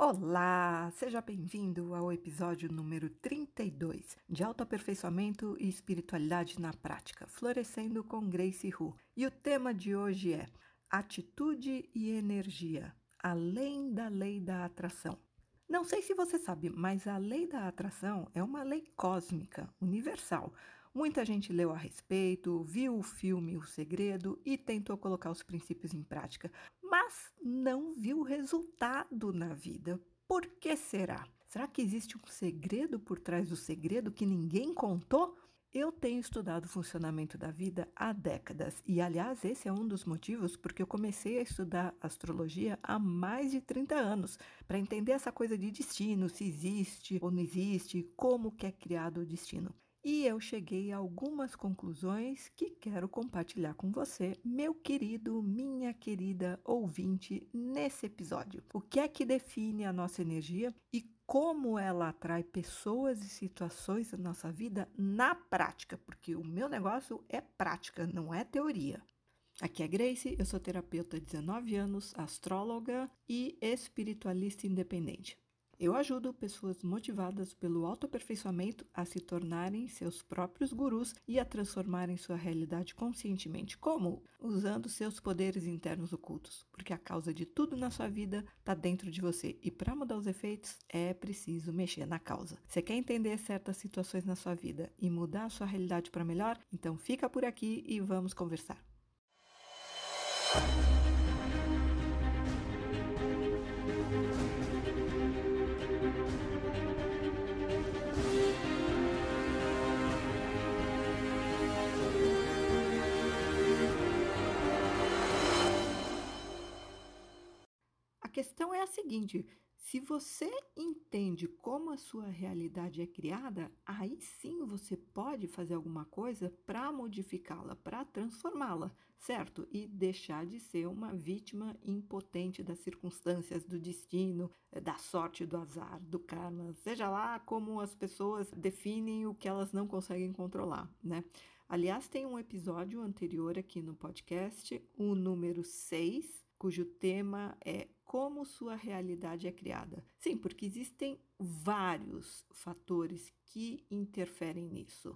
Olá, seja bem-vindo ao episódio número 32 de Autoaperfeiçoamento e Espiritualidade na Prática, Florescendo com Grace Hu. E o tema de hoje é Atitude e Energia, além da lei da atração. Não sei se você sabe, mas a lei da atração é uma lei cósmica, universal. Muita gente leu a respeito, viu o filme O Segredo e tentou colocar os princípios em prática, mas não viu o resultado na vida. Por que será? Será que existe um segredo por trás do segredo que ninguém contou? Eu tenho estudado o funcionamento da vida há décadas e, aliás, esse é um dos motivos porque eu comecei a estudar astrologia há mais de 30 anos, para entender essa coisa de destino, se existe ou não existe, como que é criado o destino e eu cheguei a algumas conclusões que quero compartilhar com você, meu querido, minha querida ouvinte, nesse episódio. O que é que define a nossa energia e como ela atrai pessoas e situações na nossa vida na prática, porque o meu negócio é prática, não é teoria. Aqui é Grace, eu sou terapeuta há 19 anos, astróloga e espiritualista independente. Eu ajudo pessoas motivadas pelo autoaperfeiçoamento a se tornarem seus próprios gurus e a transformarem sua realidade conscientemente. Como? Usando seus poderes internos ocultos, porque a causa de tudo na sua vida está dentro de você e para mudar os efeitos é preciso mexer na causa. Você quer entender certas situações na sua vida e mudar a sua realidade para melhor? Então fica por aqui e vamos conversar. Seguinte: se você entende como a sua realidade é criada, aí sim você pode fazer alguma coisa para modificá-la, para transformá-la, certo? E deixar de ser uma vítima impotente das circunstâncias, do destino, eh, da sorte, do azar, do karma, seja lá como as pessoas definem o que elas não conseguem controlar, né? Aliás, tem um episódio anterior aqui no podcast, o número 6, cujo tema é como sua realidade é criada. Sim, porque existem vários fatores que interferem nisso.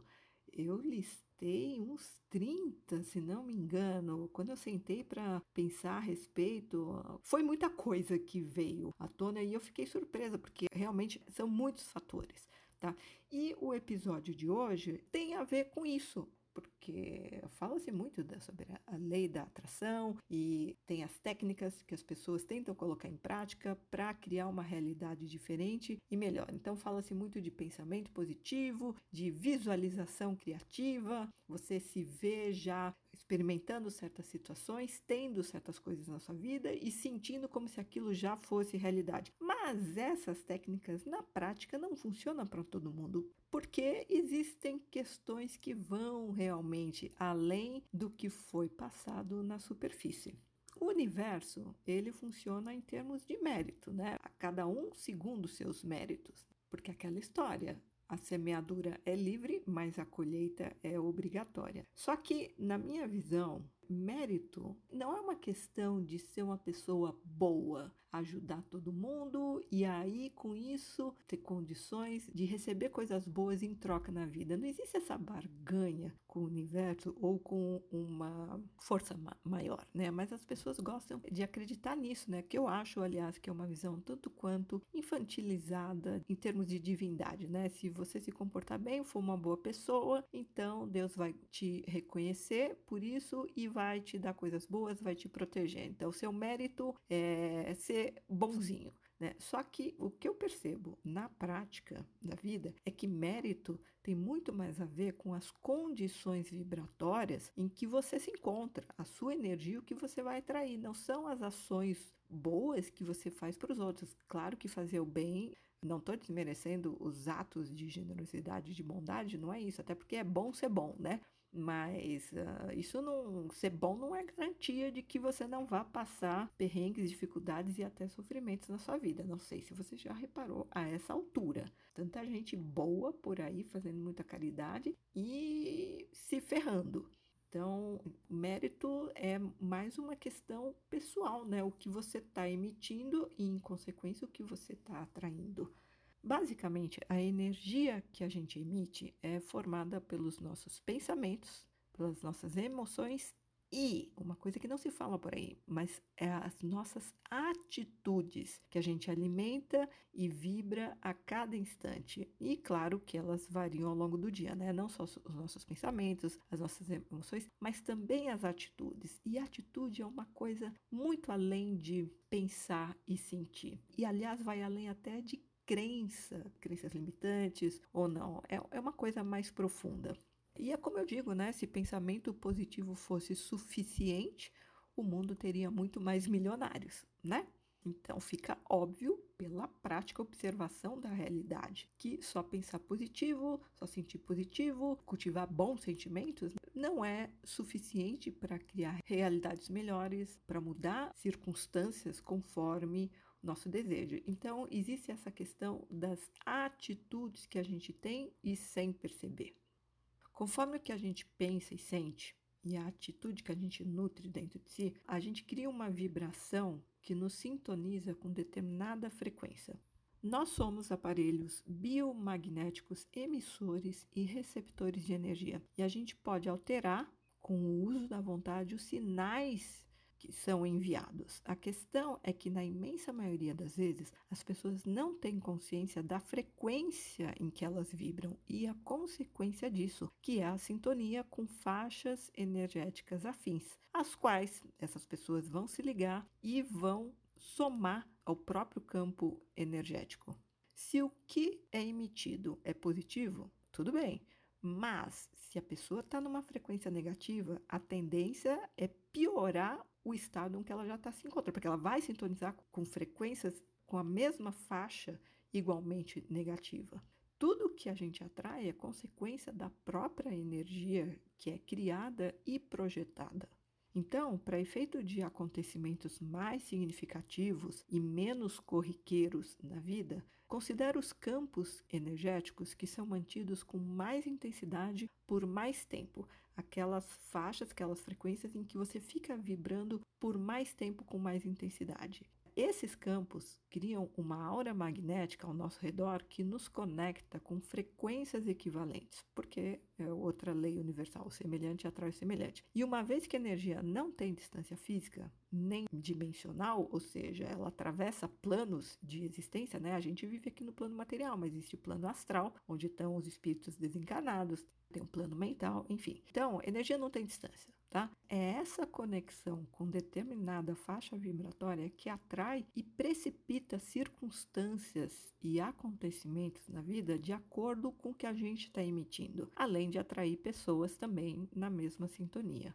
Eu listei uns 30, se não me engano, quando eu sentei para pensar a respeito, foi muita coisa que veio à tona e eu fiquei surpresa, porque realmente são muitos fatores. Tá? E o episódio de hoje tem a ver com isso, porque fala-se muito sobre a lei da atração e tem as técnicas que as pessoas tentam colocar em prática para criar uma realidade diferente e melhor. Então, fala-se muito de pensamento positivo, de visualização criativa, você se vê já experimentando certas situações, tendo certas coisas na sua vida e sentindo como se aquilo já fosse realidade. Mas essas técnicas na prática não funcionam para todo mundo, porque existem questões que vão realmente além do que foi passado na superfície. O universo, ele funciona em termos de mérito, né? A cada um segundo seus méritos. Porque aquela história, a semeadura é livre, mas a colheita é obrigatória. Só que, na minha visão, mérito não é uma questão de ser uma pessoa boa, ajudar todo mundo e aí com isso ter condições de receber coisas boas em troca na vida. Não existe essa barganha com o universo ou com uma força ma maior, né? Mas as pessoas gostam de acreditar nisso, né? Que eu acho, aliás, que é uma visão tanto quanto infantilizada em termos de divindade, né? Se você se comportar bem, for uma boa pessoa, então Deus vai te reconhecer por isso e vai te dar coisas boas, vai te proteger. Então, o seu mérito é ser bonzinho. Né? Só que o que eu percebo na prática da vida é que mérito tem muito mais a ver com as condições vibratórias em que você se encontra, a sua energia, o que você vai atrair. Não são as ações boas que você faz para os outros. Claro que fazer o bem não estou desmerecendo os atos de generosidade, de bondade, não é isso, até porque é bom ser bom, né? Mas uh, isso não ser bom não é garantia de que você não vá passar perrengues, dificuldades e até sofrimentos na sua vida. Não sei se você já reparou a essa altura. Tanta gente boa por aí fazendo muita caridade e se ferrando. Então, mérito é mais uma questão pessoal, né? O que você está emitindo e, em consequência, o que você está atraindo. Basicamente, a energia que a gente emite é formada pelos nossos pensamentos, pelas nossas emoções e uma coisa que não se fala por aí, mas é as nossas atitudes que a gente alimenta e vibra a cada instante. E claro que elas variam ao longo do dia, né? Não só os nossos pensamentos, as nossas emoções, mas também as atitudes. E atitude é uma coisa muito além de pensar e sentir. E aliás, vai além até de crença, crenças limitantes ou não. É, é uma coisa mais profunda. E é como eu digo, né? Se pensamento positivo fosse suficiente, o mundo teria muito mais milionários, né? Então fica óbvio pela prática observação da realidade que só pensar positivo, só sentir positivo, cultivar bons sentimentos não é suficiente para criar realidades melhores, para mudar circunstâncias conforme nosso desejo. Então existe essa questão das atitudes que a gente tem e sem perceber. Conforme o que a gente pensa e sente e a atitude que a gente nutre dentro de si, a gente cria uma vibração que nos sintoniza com determinada frequência. Nós somos aparelhos biomagnéticos emissores e receptores de energia e a gente pode alterar com o uso da vontade os sinais que são enviados. A questão é que, na imensa maioria das vezes, as pessoas não têm consciência da frequência em que elas vibram e a consequência disso, que é a sintonia com faixas energéticas afins, as quais essas pessoas vão se ligar e vão somar ao próprio campo energético. Se o que é emitido é positivo, tudo bem. Mas se a pessoa está numa frequência negativa, a tendência é piorar o estado em que ela já está se encontrando, porque ela vai sintonizar com frequências com a mesma faixa igualmente negativa. Tudo que a gente atrai é consequência da própria energia que é criada e projetada. Então, para efeito de acontecimentos mais significativos e menos corriqueiros na vida, considere os campos energéticos que são mantidos com mais intensidade por mais tempo, aquelas faixas, aquelas frequências em que você fica vibrando por mais tempo com mais intensidade. Esses campos criam uma aura magnética ao nosso redor que nos conecta com frequências equivalentes, porque é outra lei universal, semelhante atrai semelhante. E uma vez que a energia não tem distância física nem dimensional, ou seja, ela atravessa planos de existência, né? A gente vive aqui no plano material, mas existe o plano astral, onde estão os espíritos desencarnados, tem um plano mental, enfim. Então, energia não tem distância, tá? É essa conexão com determinada faixa vibratória que atrai e precipita circunstâncias e acontecimentos na vida de acordo com o que a gente está emitindo, além de atrair pessoas também na mesma sintonia.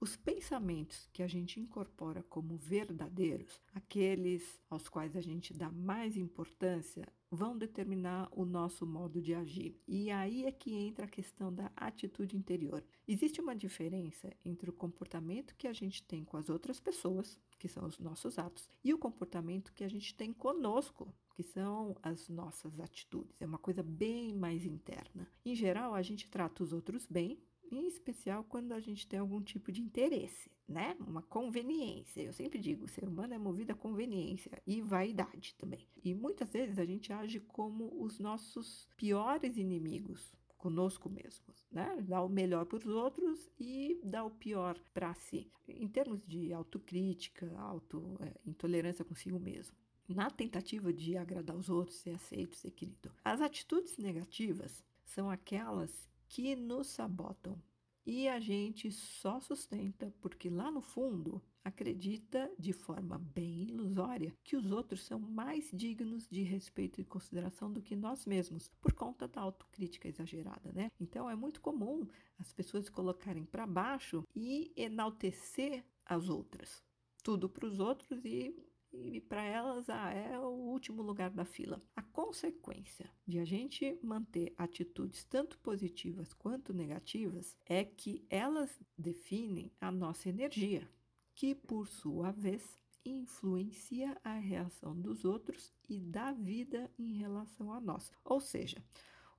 Os pensamentos que a gente incorpora como verdadeiros, aqueles aos quais a gente dá mais importância, vão determinar o nosso modo de agir. E aí é que entra a questão da atitude interior. Existe uma diferença entre o comportamento que a gente tem com as outras pessoas, que são os nossos atos, e o comportamento que a gente tem conosco, que são as nossas atitudes. É uma coisa bem mais interna. Em geral, a gente trata os outros bem, em especial quando a gente tem algum tipo de interesse, né? Uma conveniência. Eu sempre digo, o ser humano é movido a conveniência e vaidade também. E muitas vezes a gente age como os nossos piores inimigos conosco mesmos, né? Dar o melhor para os outros e dar o pior para si, em termos de autocrítica, auto é, intolerância consigo mesmo. Na tentativa de agradar os outros, ser aceito, ser querido. As atitudes negativas são aquelas que nos sabotam. E a gente só sustenta porque lá no fundo acredita de forma bem ilusória que os outros são mais dignos de respeito e consideração do que nós mesmos, por conta da autocrítica exagerada, né? Então é muito comum as pessoas colocarem para baixo e enaltecer as outras. Tudo para os outros e e para elas ah, é o último lugar da fila. A consequência de a gente manter atitudes tanto positivas quanto negativas é que elas definem a nossa energia, que por sua vez influencia a reação dos outros e da vida em relação a nós. Ou seja,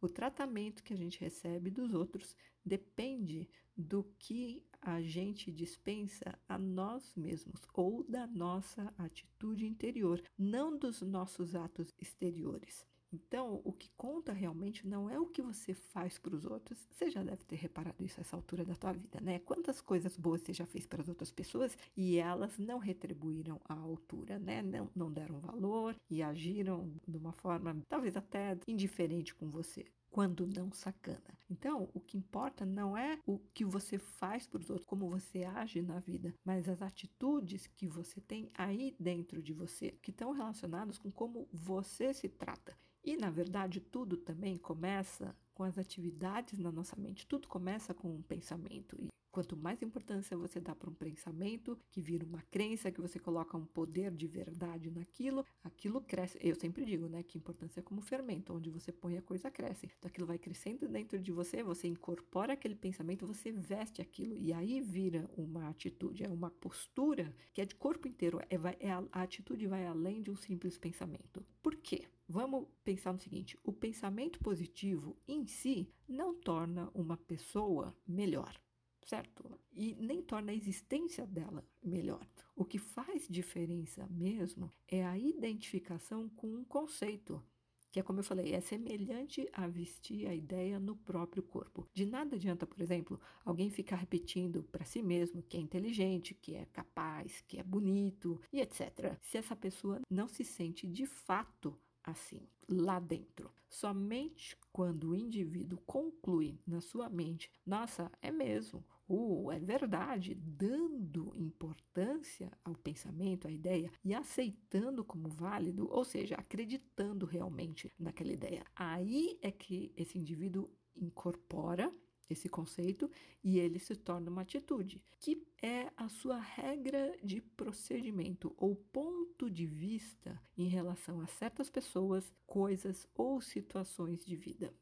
O tratamento que a gente recebe dos outros depende do que a gente dispensa a nós mesmos ou da nossa atitude interior, não dos nossos atos exteriores. Então, o que conta realmente não é o que você faz para os outros. Você já deve ter reparado isso a essa altura da tua vida, né? Quantas coisas boas você já fez para as outras pessoas e elas não retribuíram à altura, né? Não, não deram valor e agiram de uma forma talvez até indiferente com você quando não sacana. Então, o que importa não é o que você faz para os outros, como você age na vida, mas as atitudes que você tem aí dentro de você, que estão relacionadas com como você se trata. E, na verdade, tudo também começa com as atividades na nossa mente, tudo começa com um pensamento. E quanto mais importância você dá para um pensamento, que vira uma crença, que você coloca um poder de verdade naquilo, aquilo cresce. Eu sempre digo, né, que importância é como fermento, onde você põe a coisa cresce. Então aquilo vai crescendo dentro de você, você incorpora aquele pensamento, você veste aquilo e aí vira uma atitude, é uma postura que é de corpo inteiro, é, é a, a atitude vai além de um simples pensamento. Por quê? Vamos pensar no seguinte: o pensamento positivo em si não torna uma pessoa melhor, certo? E nem torna a existência dela melhor. O que faz diferença mesmo é a identificação com um conceito. Que é como eu falei, é semelhante a vestir a ideia no próprio corpo. De nada adianta, por exemplo, alguém ficar repetindo para si mesmo que é inteligente, que é capaz, que é bonito e etc. Se essa pessoa não se sente de fato assim, lá dentro. Somente quando o indivíduo conclui na sua mente, nossa, é mesmo, uh, é verdade, dando importância ao pensamento, à ideia e aceitando como válido, ou seja, acreditando realmente naquela ideia. Aí é que esse indivíduo incorpora esse conceito e ele se torna uma atitude, que é a sua regra de procedimento ou ponto de vista em relação a certas pessoas, coisas ou situações de vida.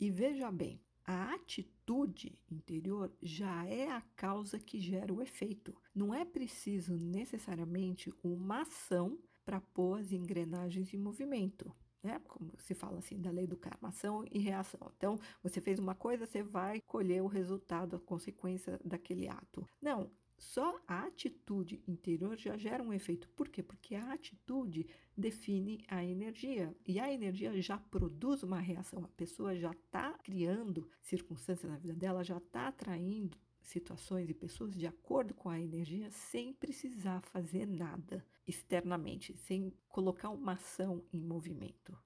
E veja bem, a atitude interior já é a causa que gera o efeito. Não é preciso necessariamente uma ação para pôr as engrenagens em movimento né? Como se fala assim, da lei do karma, ação e reação. Então, você fez uma coisa, você vai colher o resultado, a consequência daquele ato. Não, só a atitude interior já gera um efeito. Por quê? Porque a atitude define a energia e a energia já produz uma reação. A pessoa já está criando circunstâncias na vida dela, já está atraindo situações e pessoas de acordo com a energia sem precisar fazer nada externamente, sem colocar uma ação em movimento.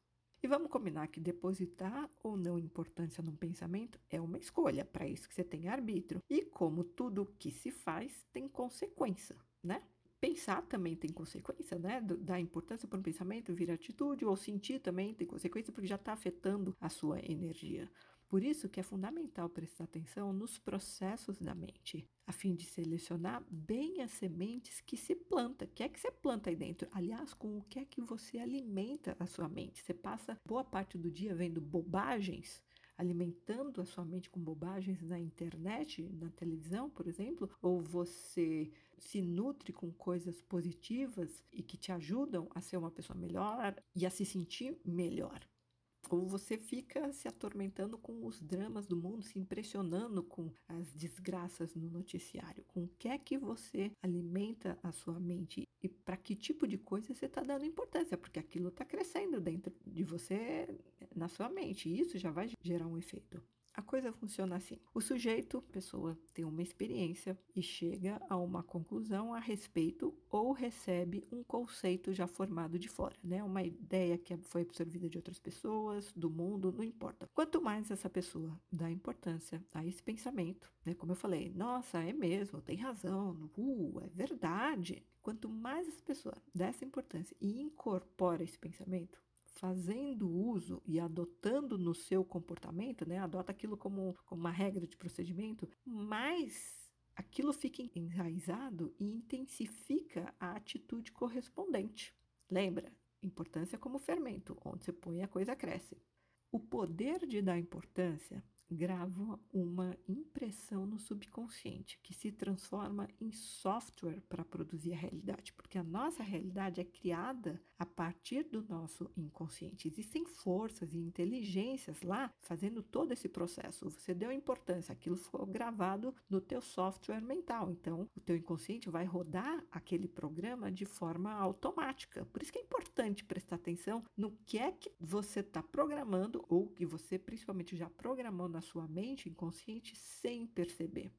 E vamos combinar que depositar ou não importância num pensamento é uma escolha, para isso que você tem arbítrio. E como tudo que se faz tem consequência, né? Pensar também tem consequência, né? Dar importância para um pensamento, vir atitude, ou sentir também tem consequência, porque já está afetando a sua energia. Por isso que é fundamental prestar atenção nos processos da mente, a fim de selecionar bem as sementes que se planta. O que é que você planta aí dentro? Aliás, com o que é que você alimenta a sua mente? Você passa boa parte do dia vendo bobagens, alimentando a sua mente com bobagens na internet, na televisão, por exemplo, ou você se nutre com coisas positivas e que te ajudam a ser uma pessoa melhor e a se sentir melhor. Ou você fica se atormentando com os dramas do mundo, se impressionando com as desgraças no noticiário. Com o que é que você alimenta a sua mente e para que tipo de coisa você está dando importância, porque aquilo está crescendo dentro de você, na sua mente, e isso já vai gerar um efeito. A coisa funciona assim: o sujeito, pessoa, tem uma experiência e chega a uma conclusão a respeito ou recebe um conceito já formado de fora, né? Uma ideia que foi absorvida de outras pessoas, do mundo, não importa. Quanto mais essa pessoa dá importância a esse pensamento, né? Como eu falei, nossa, é mesmo, tem razão, uh, é verdade. Quanto mais essa pessoa dá essa importância e incorpora esse pensamento, fazendo uso e adotando no seu comportamento, né, adota aquilo como, como uma regra de procedimento, mais aquilo fica enraizado e intensifica a atitude correspondente. Lembra? Importância como fermento, onde você põe a coisa cresce. O poder de dar importância grava uma impressão no subconsciente que se transforma em software para produzir a realidade, porque a nossa realidade é criada a partir do nosso inconsciente. Existem forças e inteligências lá fazendo todo esse processo. Você deu importância, aquilo foi gravado no teu software mental. Então, o teu inconsciente vai rodar aquele programa de forma automática. Por isso que é importante prestar atenção no que é que você está programando ou que você principalmente já programou na sua mente inconsciente sem perceber.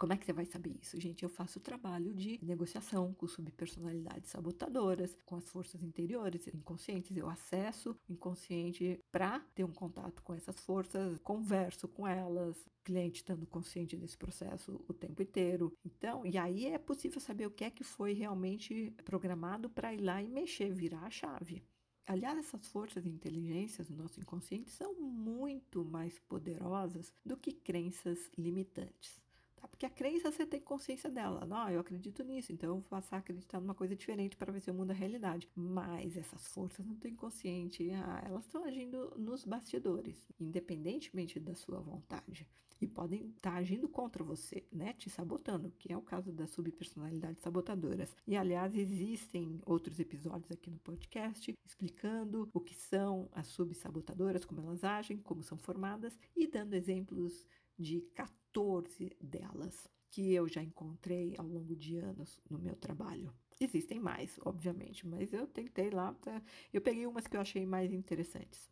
Como é que você vai saber isso? Gente, eu faço trabalho de negociação com subpersonalidades sabotadoras, com as forças interiores inconscientes. Eu acesso o inconsciente para ter um contato com essas forças, converso com elas, cliente estando consciente desse processo o tempo inteiro. Então, e aí é possível saber o que é que foi realmente programado para ir lá e mexer, virar a chave. Aliás, essas forças e inteligências do nosso inconsciente são muito mais poderosas do que crenças limitantes. Tá? Porque a crença você tem consciência dela. Não, eu acredito nisso, então eu vou passar a acreditar numa coisa diferente para ver se eu mudo a realidade. Mas essas forças não têm consciente, ah, elas estão agindo nos bastidores, independentemente da sua vontade. E podem estar tá agindo contra você, né? Te sabotando, que é o caso das subpersonalidades sabotadoras. E aliás, existem outros episódios aqui no podcast explicando o que são as subsabotadoras, como elas agem, como são formadas e dando exemplos de 14 delas que eu já encontrei ao longo de anos no meu trabalho. Existem mais, obviamente, mas eu tentei lá, eu peguei umas que eu achei mais interessantes.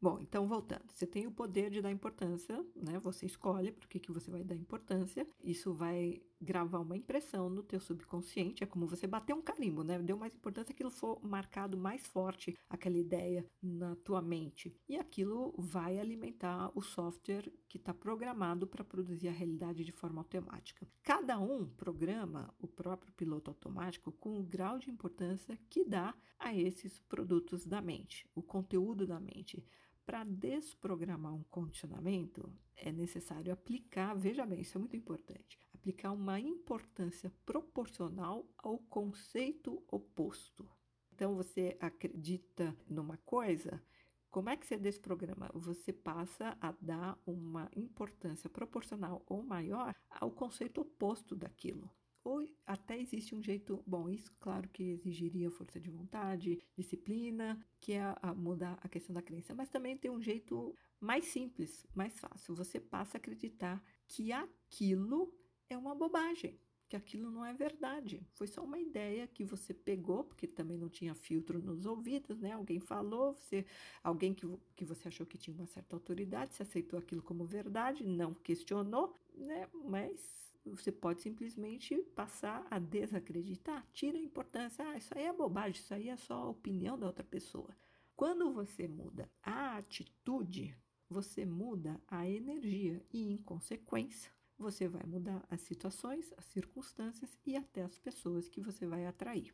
Bom, então voltando, você tem o poder de dar importância, né? Você escolhe por que, que você vai dar importância. Isso vai gravar uma impressão no teu subconsciente. É como você bater um carimbo, né? Deu mais importância aquilo for marcado mais forte, aquela ideia na tua mente. E aquilo vai alimentar o software que está programado para produzir a realidade de forma automática. Cada um programa o próprio piloto automático com o grau de importância que dá a esses produtos da mente, o conteúdo da mente. Para desprogramar um condicionamento, é necessário aplicar, veja bem, isso é muito importante, aplicar uma importância proporcional ao conceito oposto. Então, você acredita numa coisa, como é que você desprograma? Você passa a dar uma importância proporcional ou maior ao conceito oposto daquilo ou até existe um jeito, bom, isso claro que exigiria força de vontade, disciplina, que é a, mudar a questão da crença, mas também tem um jeito mais simples, mais fácil. Você passa a acreditar que aquilo é uma bobagem, que aquilo não é verdade. Foi só uma ideia que você pegou, porque também não tinha filtro nos ouvidos, né? Alguém falou, você, alguém que, que você achou que tinha uma certa autoridade, você aceitou aquilo como verdade, não questionou, né? Mas você pode simplesmente passar a desacreditar, tira a importância, ah, isso aí é bobagem, isso aí é só a opinião da outra pessoa. Quando você muda a atitude, você muda a energia e, em consequência, você vai mudar as situações, as circunstâncias e até as pessoas que você vai atrair.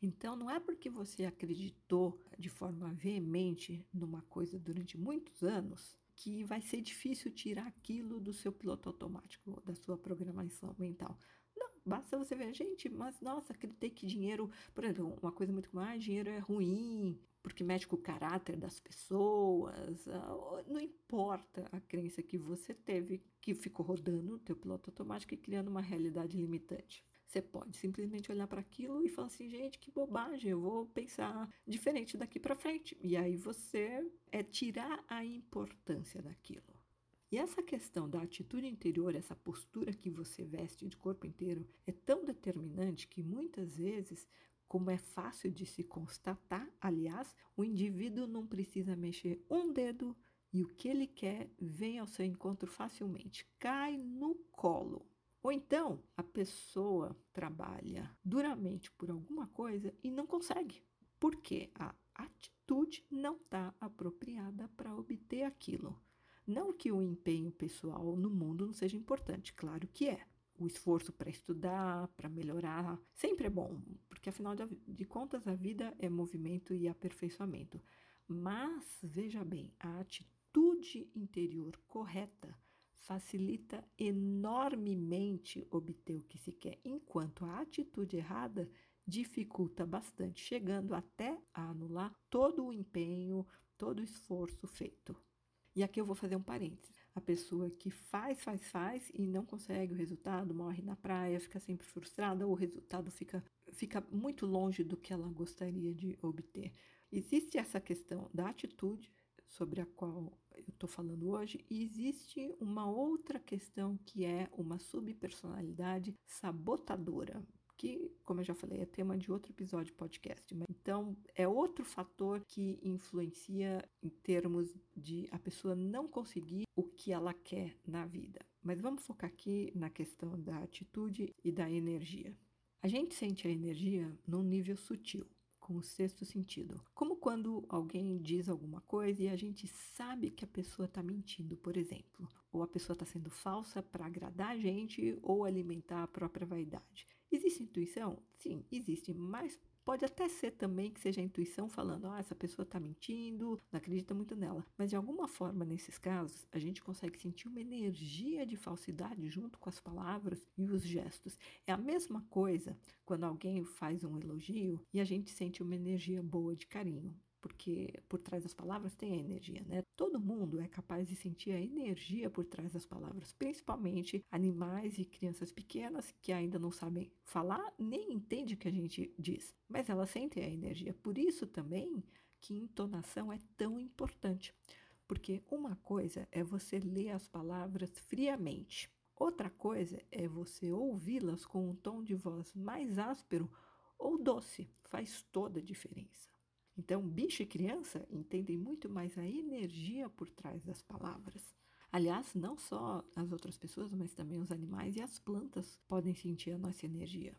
Então, não é porque você acreditou de forma veemente numa coisa durante muitos anos que vai ser difícil tirar aquilo do seu piloto automático, da sua programação mental. Não, basta você ver, gente, mas nossa, acreditei que dinheiro, por exemplo, uma coisa muito mais, ah, dinheiro é ruim, porque mexe com o caráter das pessoas. Ah, não importa a crença que você teve, que ficou rodando o teu piloto automático e criando uma realidade limitante. Você pode simplesmente olhar para aquilo e falar assim, gente, que bobagem, eu vou pensar diferente daqui para frente. E aí você é tirar a importância daquilo. E essa questão da atitude interior, essa postura que você veste de corpo inteiro, é tão determinante que muitas vezes, como é fácil de se constatar, aliás, o indivíduo não precisa mexer um dedo e o que ele quer vem ao seu encontro facilmente, cai no colo. Ou então a pessoa trabalha duramente por alguma coisa e não consegue, porque a atitude não está apropriada para obter aquilo. Não que o empenho pessoal no mundo não seja importante, claro que é. O esforço para estudar, para melhorar, sempre é bom, porque afinal de contas a vida é movimento e aperfeiçoamento. Mas veja bem, a atitude interior correta facilita enormemente obter o que se quer, enquanto a atitude errada dificulta bastante, chegando até a anular todo o empenho, todo o esforço feito. E aqui eu vou fazer um parênteses. a pessoa que faz, faz, faz e não consegue o resultado, morre na praia, fica sempre frustrada, ou o resultado fica, fica muito longe do que ela gostaria de obter. Existe essa questão da atitude sobre a qual eu estou falando hoje, e existe uma outra questão que é uma subpersonalidade sabotadora, que, como eu já falei, é tema de outro episódio podcast. Então, é outro fator que influencia em termos de a pessoa não conseguir o que ela quer na vida. Mas vamos focar aqui na questão da atitude e da energia. A gente sente a energia num nível sutil com o sexto sentido. Como quando alguém diz alguma coisa e a gente sabe que a pessoa está mentindo, por exemplo, ou a pessoa está sendo falsa para agradar a gente ou alimentar a própria vaidade. Existe intuição? Sim, existe, mas Pode até ser também que seja a intuição falando, ah, essa pessoa está mentindo, não acredita muito nela. Mas de alguma forma, nesses casos, a gente consegue sentir uma energia de falsidade junto com as palavras e os gestos. É a mesma coisa quando alguém faz um elogio e a gente sente uma energia boa de carinho porque por trás das palavras tem a energia, né? Todo mundo é capaz de sentir a energia por trás das palavras, principalmente animais e crianças pequenas que ainda não sabem falar nem entendem o que a gente diz, mas elas sentem a energia. Por isso também que entonação é tão importante, porque uma coisa é você ler as palavras friamente. Outra coisa é você ouvi-las com um tom de voz mais áspero ou doce, faz toda a diferença. Então, bicho e criança entendem muito mais a energia por trás das palavras. Aliás, não só as outras pessoas, mas também os animais e as plantas podem sentir a nossa energia.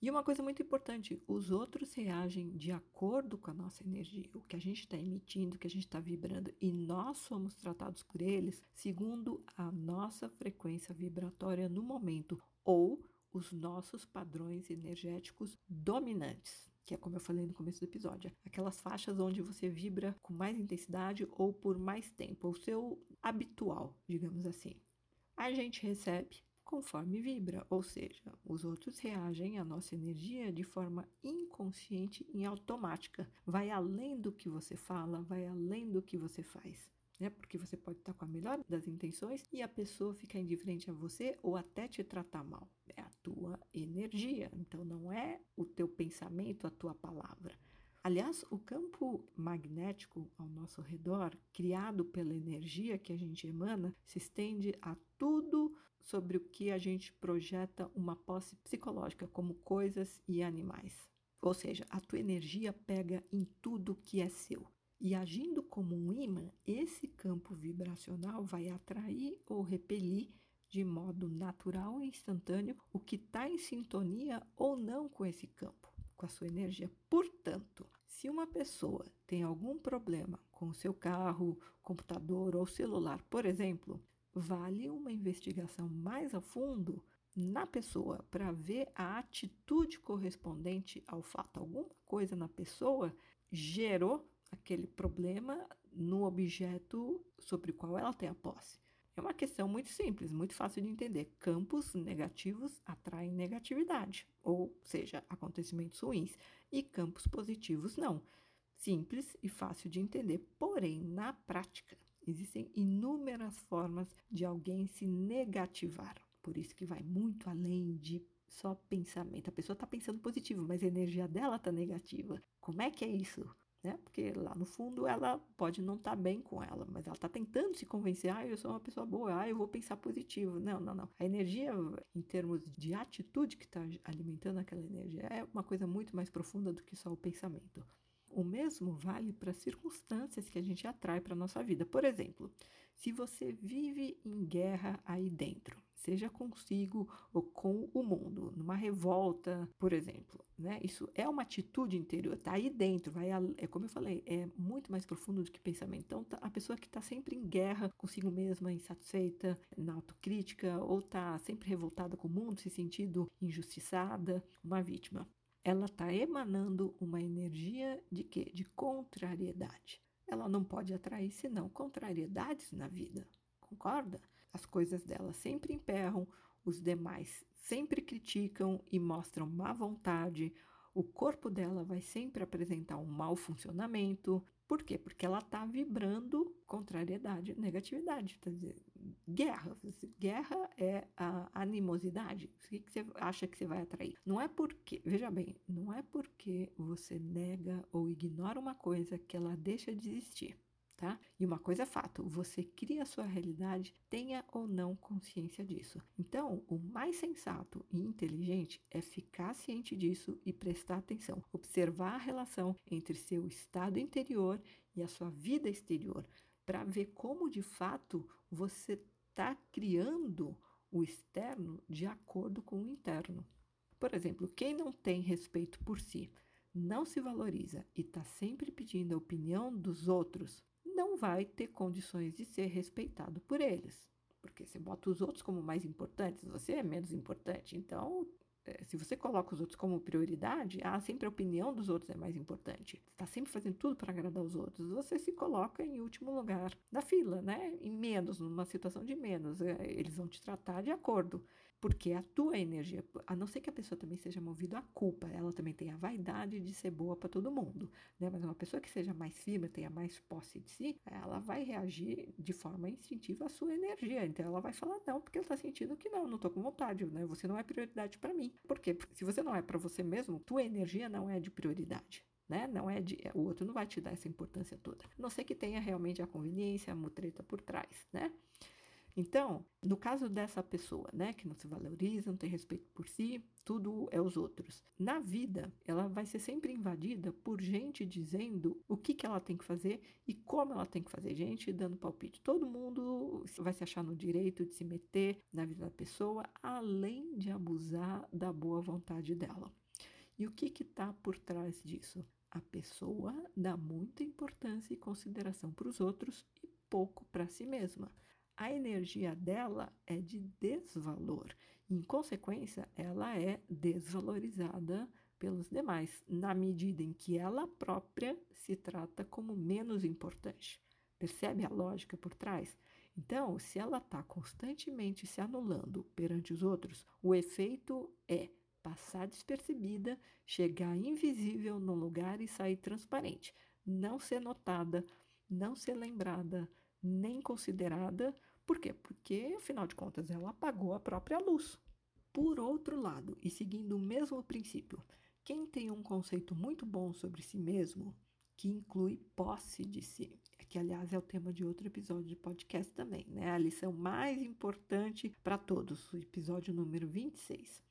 E uma coisa muito importante: os outros reagem de acordo com a nossa energia, o que a gente está emitindo, o que a gente está vibrando, e nós somos tratados por eles segundo a nossa frequência vibratória no momento ou os nossos padrões energéticos dominantes que é como eu falei no começo do episódio, aquelas faixas onde você vibra com mais intensidade ou por mais tempo, o seu habitual, digamos assim. A gente recebe conforme vibra, ou seja, os outros reagem à nossa energia de forma inconsciente e automática. Vai além do que você fala, vai além do que você faz né? Porque você pode estar com a melhor das intenções e a pessoa ficar indiferente a você ou até te tratar mal. Tua energia, então não é o teu pensamento, a tua palavra. Aliás, o campo magnético ao nosso redor, criado pela energia que a gente emana, se estende a tudo sobre o que a gente projeta uma posse psicológica, como coisas e animais. Ou seja, a tua energia pega em tudo que é seu. E agindo como um imã, esse campo vibracional vai atrair ou repelir de modo natural e instantâneo o que está em sintonia ou não com esse campo, com a sua energia. Portanto, se uma pessoa tem algum problema com o seu carro, computador ou celular, por exemplo, vale uma investigação mais a fundo na pessoa para ver a atitude correspondente ao fato. Alguma coisa na pessoa gerou aquele problema no objeto sobre o qual ela tem a posse. É uma questão muito simples, muito fácil de entender. Campos negativos atraem negatividade, ou seja, acontecimentos ruins, e campos positivos não. Simples e fácil de entender, porém, na prática, existem inúmeras formas de alguém se negativar. Por isso que vai muito além de só pensamento. A pessoa está pensando positivo, mas a energia dela está negativa. Como é que é isso? Né? Porque lá no fundo ela pode não estar tá bem com ela, mas ela está tentando se convencer, ah, eu sou uma pessoa boa, ah, eu vou pensar positivo. Não, não, não. A energia, em termos de atitude que está alimentando aquela energia, é uma coisa muito mais profunda do que só o pensamento. O mesmo vale para circunstâncias que a gente atrai para a nossa vida. Por exemplo, se você vive em guerra aí dentro, seja consigo ou com o mundo, numa revolta, por exemplo, né? Isso é uma atitude interior, tá aí dentro, vai é como eu falei, é muito mais profundo do que pensamento. Então, tá, a pessoa que está sempre em guerra consigo mesma, insatisfeita, na autocrítica ou está sempre revoltada com o mundo, se sentindo injustiçada, uma vítima. Ela está emanando uma energia de quê? De contrariedade. Ela não pode atrair senão contrariedades na vida. Concorda? as coisas dela sempre emperram, os demais sempre criticam e mostram má vontade, O corpo dela vai sempre apresentar um mau funcionamento. Por quê? Porque ela está vibrando contrariedade, negatividade. Quer dizer, guerra. Guerra é a animosidade. O que você acha que você vai atrair? Não é porque, veja bem, não é porque você nega ou ignora uma coisa que ela deixa de existir tá? E uma coisa é fato, você cria a sua realidade, tenha ou não consciência disso. Então, o mais sensato e inteligente é ficar ciente disso e prestar atenção, observar a relação entre seu estado interior e a sua vida exterior, para ver como de fato você está criando o externo de acordo com o interno. Por exemplo, quem não tem respeito por si, não se valoriza e está sempre pedindo a opinião dos outros, não vai ter condições de ser respeitado por eles. Porque você bota os outros como mais importantes, você é menos importante. Então, é, se você coloca os outros como prioridade, ah, sempre a opinião dos outros é mais importante. Está sempre fazendo tudo para agradar os outros. Você se coloca em último lugar da fila, né? Em menos, numa situação de menos. É, eles vão te tratar de acordo porque a tua energia, a não ser que a pessoa também seja movida à culpa, ela também tem a vaidade de ser boa para todo mundo, né? Mas uma pessoa que seja mais firme, tenha mais posse de si, ela vai reagir de forma instintiva à sua energia. Então ela vai falar não, porque ela está sentindo que não, não estou com vontade, né? Você não é prioridade para mim. Por quê? Porque se você não é para você mesmo, tua energia não é de prioridade. Né? Não é de, o outro não vai te dar essa importância toda. A não ser que tenha realmente a conveniência, a mutreta por trás, né? Então, no caso dessa pessoa, né, que não se valoriza, não tem respeito por si, tudo é os outros. Na vida, ela vai ser sempre invadida por gente dizendo o que, que ela tem que fazer e como ela tem que fazer. Gente dando palpite. Todo mundo vai se achar no direito de se meter na vida da pessoa, além de abusar da boa vontade dela. E o que está por trás disso? A pessoa dá muita importância e consideração para os outros e pouco para si mesma a energia dela é de desvalor. Em consequência, ela é desvalorizada pelos demais, na medida em que ela própria se trata como menos importante. Percebe a lógica por trás? Então, se ela está constantemente se anulando perante os outros, o efeito é passar despercebida, chegar invisível num lugar e sair transparente, não ser notada, não ser lembrada, nem considerada, por quê? Porque, afinal de contas, ela apagou a própria luz. Por outro lado, e seguindo o mesmo princípio, quem tem um conceito muito bom sobre si mesmo, que inclui posse de si, que aliás é o tema de outro episódio de podcast também, né? A lição mais importante para todos, o episódio número 26.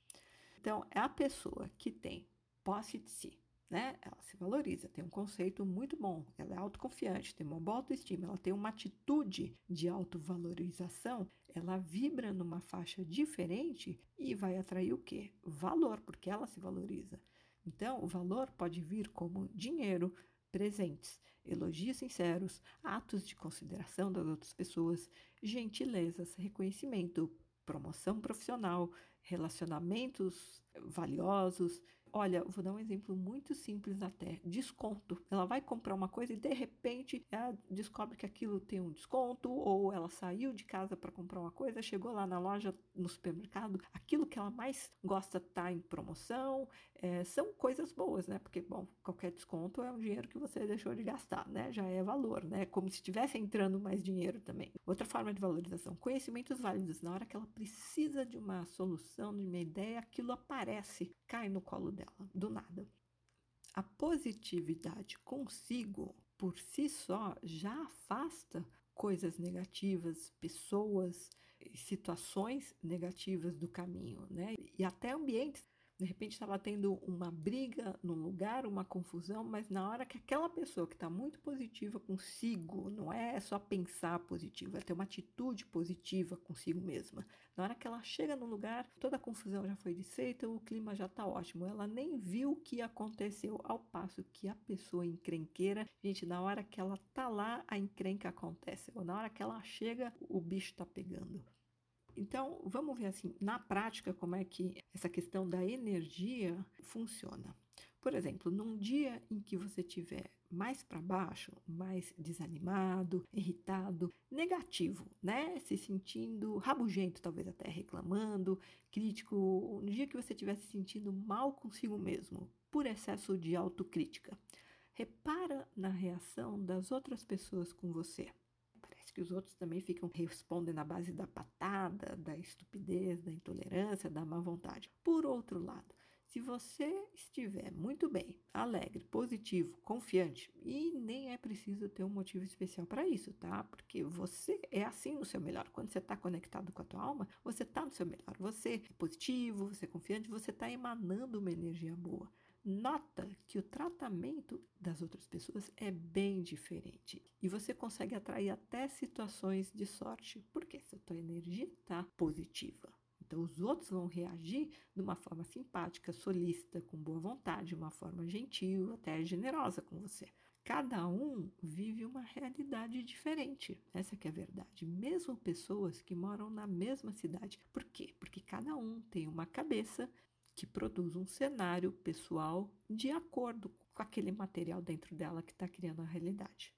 Então, é a pessoa que tem posse de si, né? Ela se valoriza, tem um conceito muito bom, ela é autoconfiante, tem uma boa autoestima, ela tem uma atitude de autovalorização, ela vibra numa faixa diferente e vai atrair o quê? Valor, porque ela se valoriza. Então, o valor pode vir como dinheiro, presentes, elogios sinceros, atos de consideração das outras pessoas, gentilezas, reconhecimento, promoção profissional, relacionamentos valiosos, Olha, vou dar um exemplo muito simples até. Desconto. Ela vai comprar uma coisa e de repente ela descobre que aquilo tem um desconto, ou ela saiu de casa para comprar uma coisa, chegou lá na loja, no supermercado, aquilo que ela mais gosta tá em promoção. É, são coisas boas, né? Porque, bom, qualquer desconto é um dinheiro que você deixou de gastar, né? Já é valor, né? Como se estivesse entrando mais dinheiro também. Outra forma de valorização, conhecimentos válidos. Na hora que ela precisa de uma solução, de uma ideia, aquilo aparece, cai no colo dela, do nada. A positividade consigo, por si só, já afasta coisas negativas, pessoas, situações negativas do caminho, né? E até ambientes de repente estava tendo uma briga num lugar, uma confusão, mas na hora que aquela pessoa que está muito positiva consigo, não é só pensar positivo, é ter uma atitude positiva consigo mesma. Na hora que ela chega no lugar, toda a confusão já foi desfeita, o clima já está ótimo. Ela nem viu o que aconteceu, ao passo que a pessoa encrenqueira, gente, na hora que ela tá lá, a encrenca acontece. Ou na hora que ela chega, o bicho está pegando. Então, vamos ver assim, na prática, como é que essa questão da energia funciona. Por exemplo, num dia em que você tiver mais para baixo, mais desanimado, irritado, negativo, né? Se sentindo rabugento, talvez até reclamando, crítico, um dia que você estiver se sentindo mal consigo mesmo, por excesso de autocrítica. Repara na reação das outras pessoas com você. Que os outros também ficam respondendo na base da patada, da estupidez, da intolerância, da má vontade. Por outro lado, se você estiver muito bem, alegre, positivo, confiante, e nem é preciso ter um motivo especial para isso, tá? Porque você é assim no seu melhor. Quando você está conectado com a tua alma, você está no seu melhor. Você é positivo, você é confiante, você está emanando uma energia boa. Nota que o tratamento das outras pessoas é bem diferente e você consegue atrair até situações de sorte, porque se a tua energia está positiva. Então, os outros vão reagir de uma forma simpática, solícita, com boa vontade, uma forma gentil, até generosa com você. Cada um vive uma realidade diferente. Essa é a verdade. Mesmo pessoas que moram na mesma cidade. Por quê? Porque cada um tem uma cabeça que produz um cenário pessoal de acordo com aquele material dentro dela que está criando a realidade.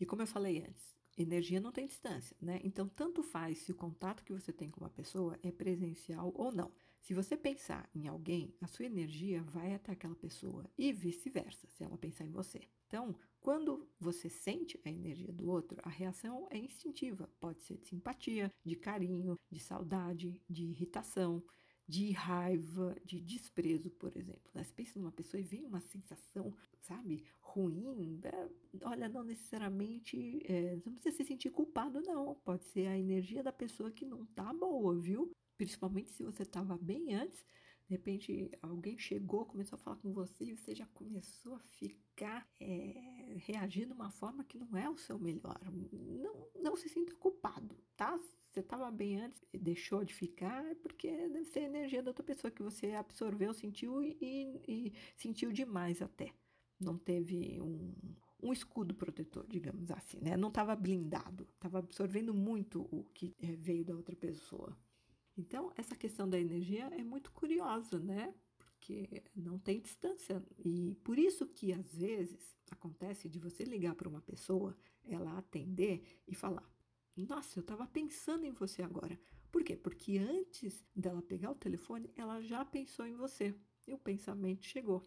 E como eu falei antes, energia não tem distância, né? Então, tanto faz se o contato que você tem com uma pessoa é presencial ou não. Se você pensar em alguém, a sua energia vai até aquela pessoa e vice-versa, se ela pensar em você. Então, quando você sente a energia do outro, a reação é instintiva. Pode ser de simpatia, de carinho, de saudade, de irritação, de raiva, de desprezo, por exemplo. Né? Você pensa numa pessoa e vem uma sensação, sabe, ruim. Né? Olha, não necessariamente, é, não precisa se sentir culpado, não. Pode ser a energia da pessoa que não tá boa, viu? Principalmente se você estava bem antes, de repente alguém chegou, começou a falar com você e você já começou a ficar é, reagindo de uma forma que não é o seu melhor. Não, não se sinta culpado, tá? você estava bem antes e deixou de ficar, porque deve ser a energia da outra pessoa que você absorveu, sentiu e, e sentiu demais até. Não teve um, um escudo protetor, digamos assim, né? Não estava blindado, estava absorvendo muito o que é, veio da outra pessoa. Então, essa questão da energia é muito curiosa, né? Porque não tem distância. E por isso que às vezes acontece de você ligar para uma pessoa, ela atender e falar: nossa, eu estava pensando em você agora. Por quê? Porque antes dela pegar o telefone, ela já pensou em você e o pensamento chegou.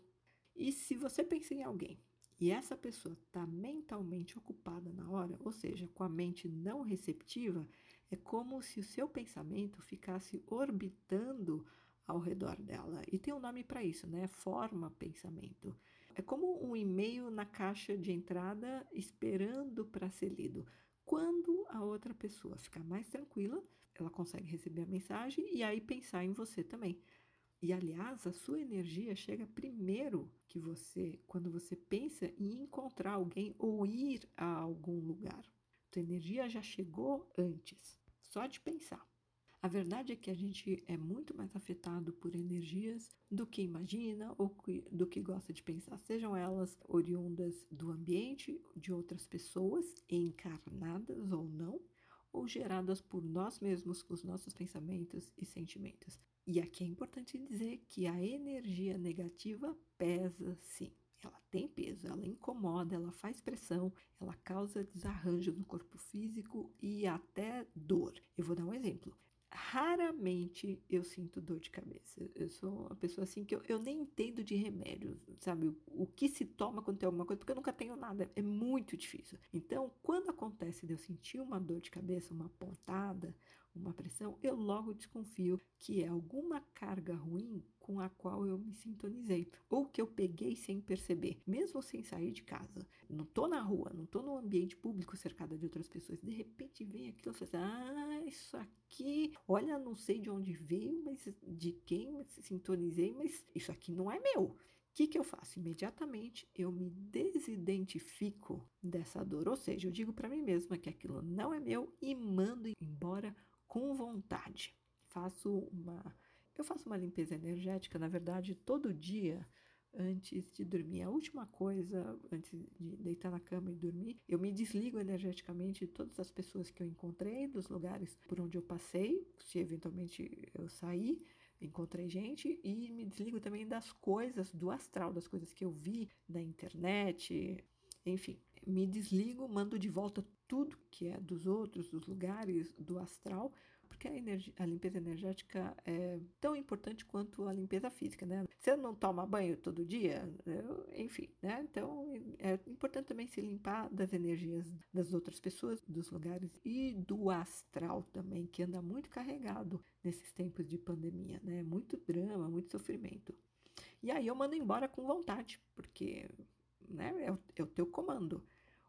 E se você pensa em alguém e essa pessoa está mentalmente ocupada na hora, ou seja, com a mente não receptiva, é como se o seu pensamento ficasse orbitando ao redor dela. E tem um nome para isso, né? Forma pensamento. É como um e-mail na caixa de entrada esperando para ser lido. Quando a outra pessoa ficar mais tranquila, ela consegue receber a mensagem e aí pensar em você também. E aliás, a sua energia chega primeiro que você, quando você pensa em encontrar alguém ou ir a algum lugar. Tua energia já chegou antes, só de pensar. A verdade é que a gente é muito mais afetado por energias do que imagina ou do que gosta de pensar, sejam elas oriundas do ambiente, de outras pessoas, encarnadas ou não, ou geradas por nós mesmos com os nossos pensamentos e sentimentos. E aqui é importante dizer que a energia negativa pesa sim. Ela tem peso, ela incomoda, ela faz pressão, ela causa desarranjo no corpo físico e até dor. Eu vou dar um exemplo raramente eu sinto dor de cabeça. Eu sou uma pessoa assim que eu, eu nem entendo de remédio, sabe? O, o, que se toma quando tem alguma coisa, porque eu nunca tenho nada. É muito difícil. Então, quando acontece de eu sentir uma dor de cabeça, uma pontada, uma pressão, eu logo desconfio que é alguma carga ruim com a qual eu me sintonizei ou que eu peguei sem perceber, mesmo sem sair de casa. Não tô na rua, não tô no ambiente público cercada de outras pessoas. De repente vem aquilo, você ah, isso aqui, olha, não sei de onde veio, mas de quem me sintonizei, mas isso aqui não é meu. O que, que eu faço? Imediatamente eu me desidentifico dessa dor, ou seja, eu digo para mim mesma que aquilo não é meu e mando embora com vontade. Faço uma eu faço uma limpeza energética, na verdade, todo dia antes de dormir. A última coisa, antes de deitar na cama e dormir, eu me desligo energeticamente de todas as pessoas que eu encontrei, dos lugares por onde eu passei, se eventualmente eu sair, encontrei gente, e me desligo também das coisas do astral, das coisas que eu vi na internet, enfim. Me desligo, mando de volta tudo que é dos outros, dos lugares, do astral, porque a, a limpeza energética é tão importante quanto a limpeza física, né? Você não toma banho todo dia? Eu, enfim, né? Então, é importante também se limpar das energias das outras pessoas, dos lugares e do astral também, que anda muito carregado nesses tempos de pandemia, né? Muito drama, muito sofrimento. E aí eu mando embora com vontade, porque né, é, o, é o teu comando.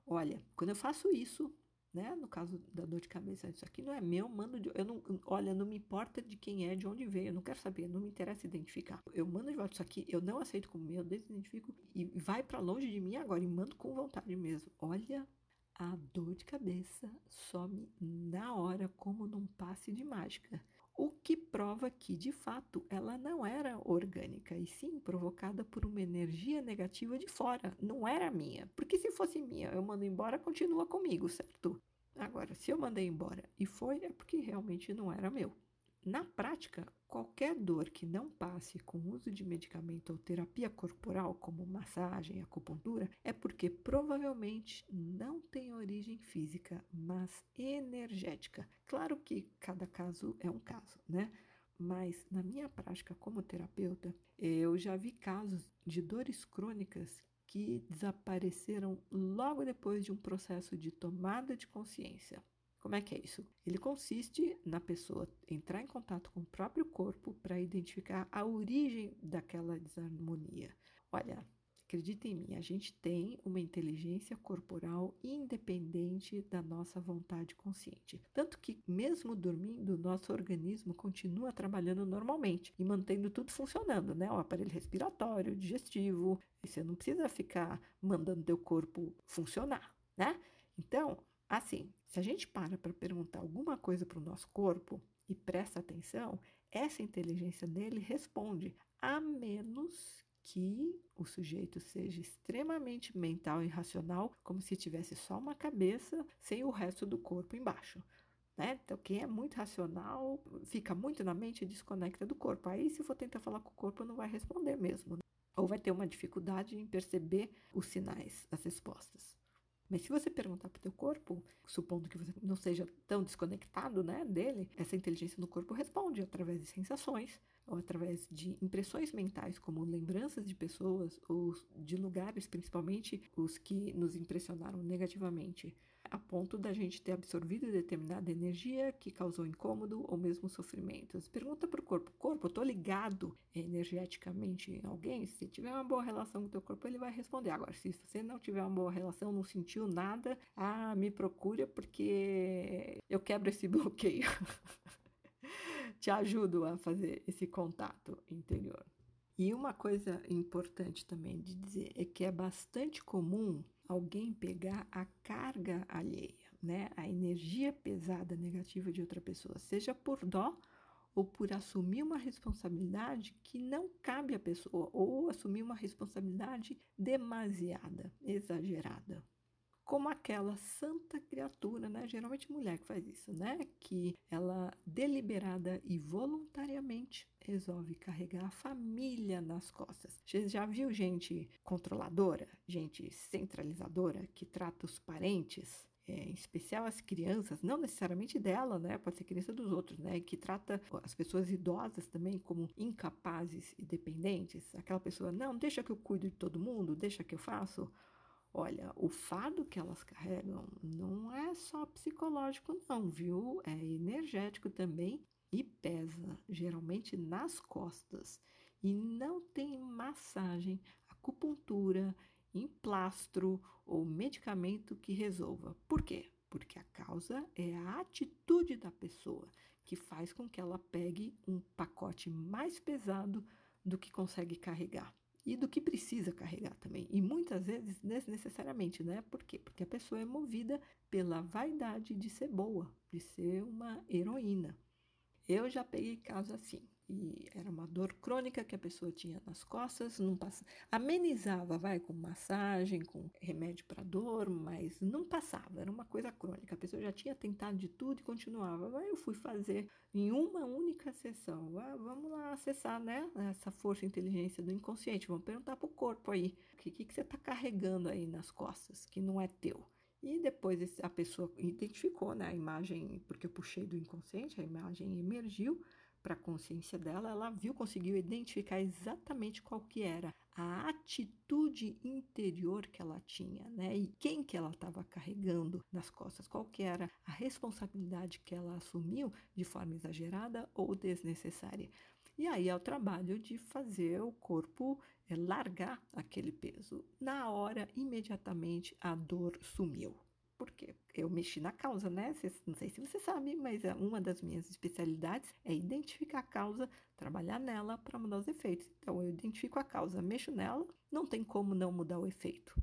Olha, quando eu faço isso, né? No caso da dor de cabeça, isso aqui não é meu, mando de, eu não, olha, não me importa de quem é, de onde veio, eu não quero saber, não me interessa identificar. Eu mando de volta isso aqui, eu não aceito como meu, desidentifico e vai para longe de mim agora e mando com vontade mesmo. Olha, a dor de cabeça some na hora como num passe de mágica. O que prova que, de fato, ela não era orgânica, e sim provocada por uma energia negativa de fora, não era minha. Porque se fosse minha, eu mando embora, continua comigo, certo? Agora, se eu mandei embora e foi, é porque realmente não era meu. Na prática, qualquer dor que não passe com uso de medicamento ou terapia corporal, como massagem acupuntura, é porque provavelmente não tem origem física, mas energética. Claro que cada caso é um caso, né? Mas na minha prática como terapeuta, eu já vi casos de dores crônicas que desapareceram logo depois de um processo de tomada de consciência. Como é que é isso? Ele consiste na pessoa entrar em contato com o próprio corpo para identificar a origem daquela desarmonia. Olha, acredita em mim, a gente tem uma inteligência corporal independente da nossa vontade consciente. Tanto que, mesmo dormindo, nosso organismo continua trabalhando normalmente e mantendo tudo funcionando, né? O aparelho respiratório, digestivo. E você não precisa ficar mandando teu corpo funcionar, né? Então, Assim, se a gente para para perguntar alguma coisa para o nosso corpo e presta atenção, essa inteligência dele responde, a menos que o sujeito seja extremamente mental e racional, como se tivesse só uma cabeça sem o resto do corpo embaixo. Né? Então, quem é muito racional fica muito na mente e desconecta do corpo. Aí, se for tentar falar com o corpo, não vai responder mesmo. Né? Ou vai ter uma dificuldade em perceber os sinais, as respostas. Mas se você perguntar para o teu corpo, supondo que você não seja tão desconectado né, dele, essa inteligência no corpo responde através de sensações ou através de impressões mentais, como lembranças de pessoas ou de lugares, principalmente os que nos impressionaram negativamente a ponto da gente ter absorvido determinada energia que causou incômodo ou mesmo sofrimentos. Pergunta para o corpo: Corpo, eu estou ligado energeticamente em alguém? Se tiver uma boa relação com o teu corpo, ele vai responder. Agora, se você não tiver uma boa relação, não sentiu nada, ah, me procura porque eu quebro esse bloqueio. Te ajudo a fazer esse contato interior. E uma coisa importante também de dizer é que é bastante comum alguém pegar a carga alheia, né? A energia pesada negativa de outra pessoa, seja por dó ou por assumir uma responsabilidade que não cabe à pessoa, ou assumir uma responsabilidade demasiada, exagerada como aquela santa criatura, né? Geralmente mulher que faz isso, né? Que ela deliberada e voluntariamente resolve carregar a família nas costas. Você já viu gente controladora, gente centralizadora que trata os parentes é, em especial as crianças, não necessariamente dela, né? Pode ser criança dos outros, né? Que trata as pessoas idosas também como incapazes e dependentes. Aquela pessoa, não, deixa que eu cuido de todo mundo, deixa que eu faço. Olha, o fardo que elas carregam não é só psicológico, não, viu? É energético também e pesa, geralmente nas costas. E não tem massagem, acupuntura, emplastro ou medicamento que resolva. Por quê? Porque a causa é a atitude da pessoa que faz com que ela pegue um pacote mais pesado do que consegue carregar e do que precisa carregar também. E muitas vezes desnecessariamente, né? Por quê? Porque a pessoa é movida pela vaidade de ser boa, de ser uma heroína. Eu já peguei casos assim. E era uma dor crônica que a pessoa tinha nas costas, não passa, amenizava, vai, com massagem, com remédio para dor, mas não passava, era uma coisa crônica. A pessoa já tinha tentado de tudo e continuava. Aí eu fui fazer em uma única sessão. Ah, vamos lá acessar, né, essa força e inteligência do inconsciente. Vamos perguntar para o corpo aí, o que, que, que você está carregando aí nas costas, que não é teu. E depois a pessoa identificou né, a imagem, porque eu puxei do inconsciente, a imagem emergiu, para a consciência dela, ela viu, conseguiu identificar exatamente qual que era a atitude interior que ela tinha, né? E quem que ela estava carregando nas costas, qual que era a responsabilidade que ela assumiu de forma exagerada ou desnecessária. E aí é o trabalho de fazer o corpo é, largar aquele peso. Na hora, imediatamente, a dor sumiu. Por quê? Eu mexi na causa, né? Não sei se você sabe, mas é uma das minhas especialidades é identificar a causa, trabalhar nela para mudar os efeitos. Então, eu identifico a causa, mexo nela, não tem como não mudar o efeito.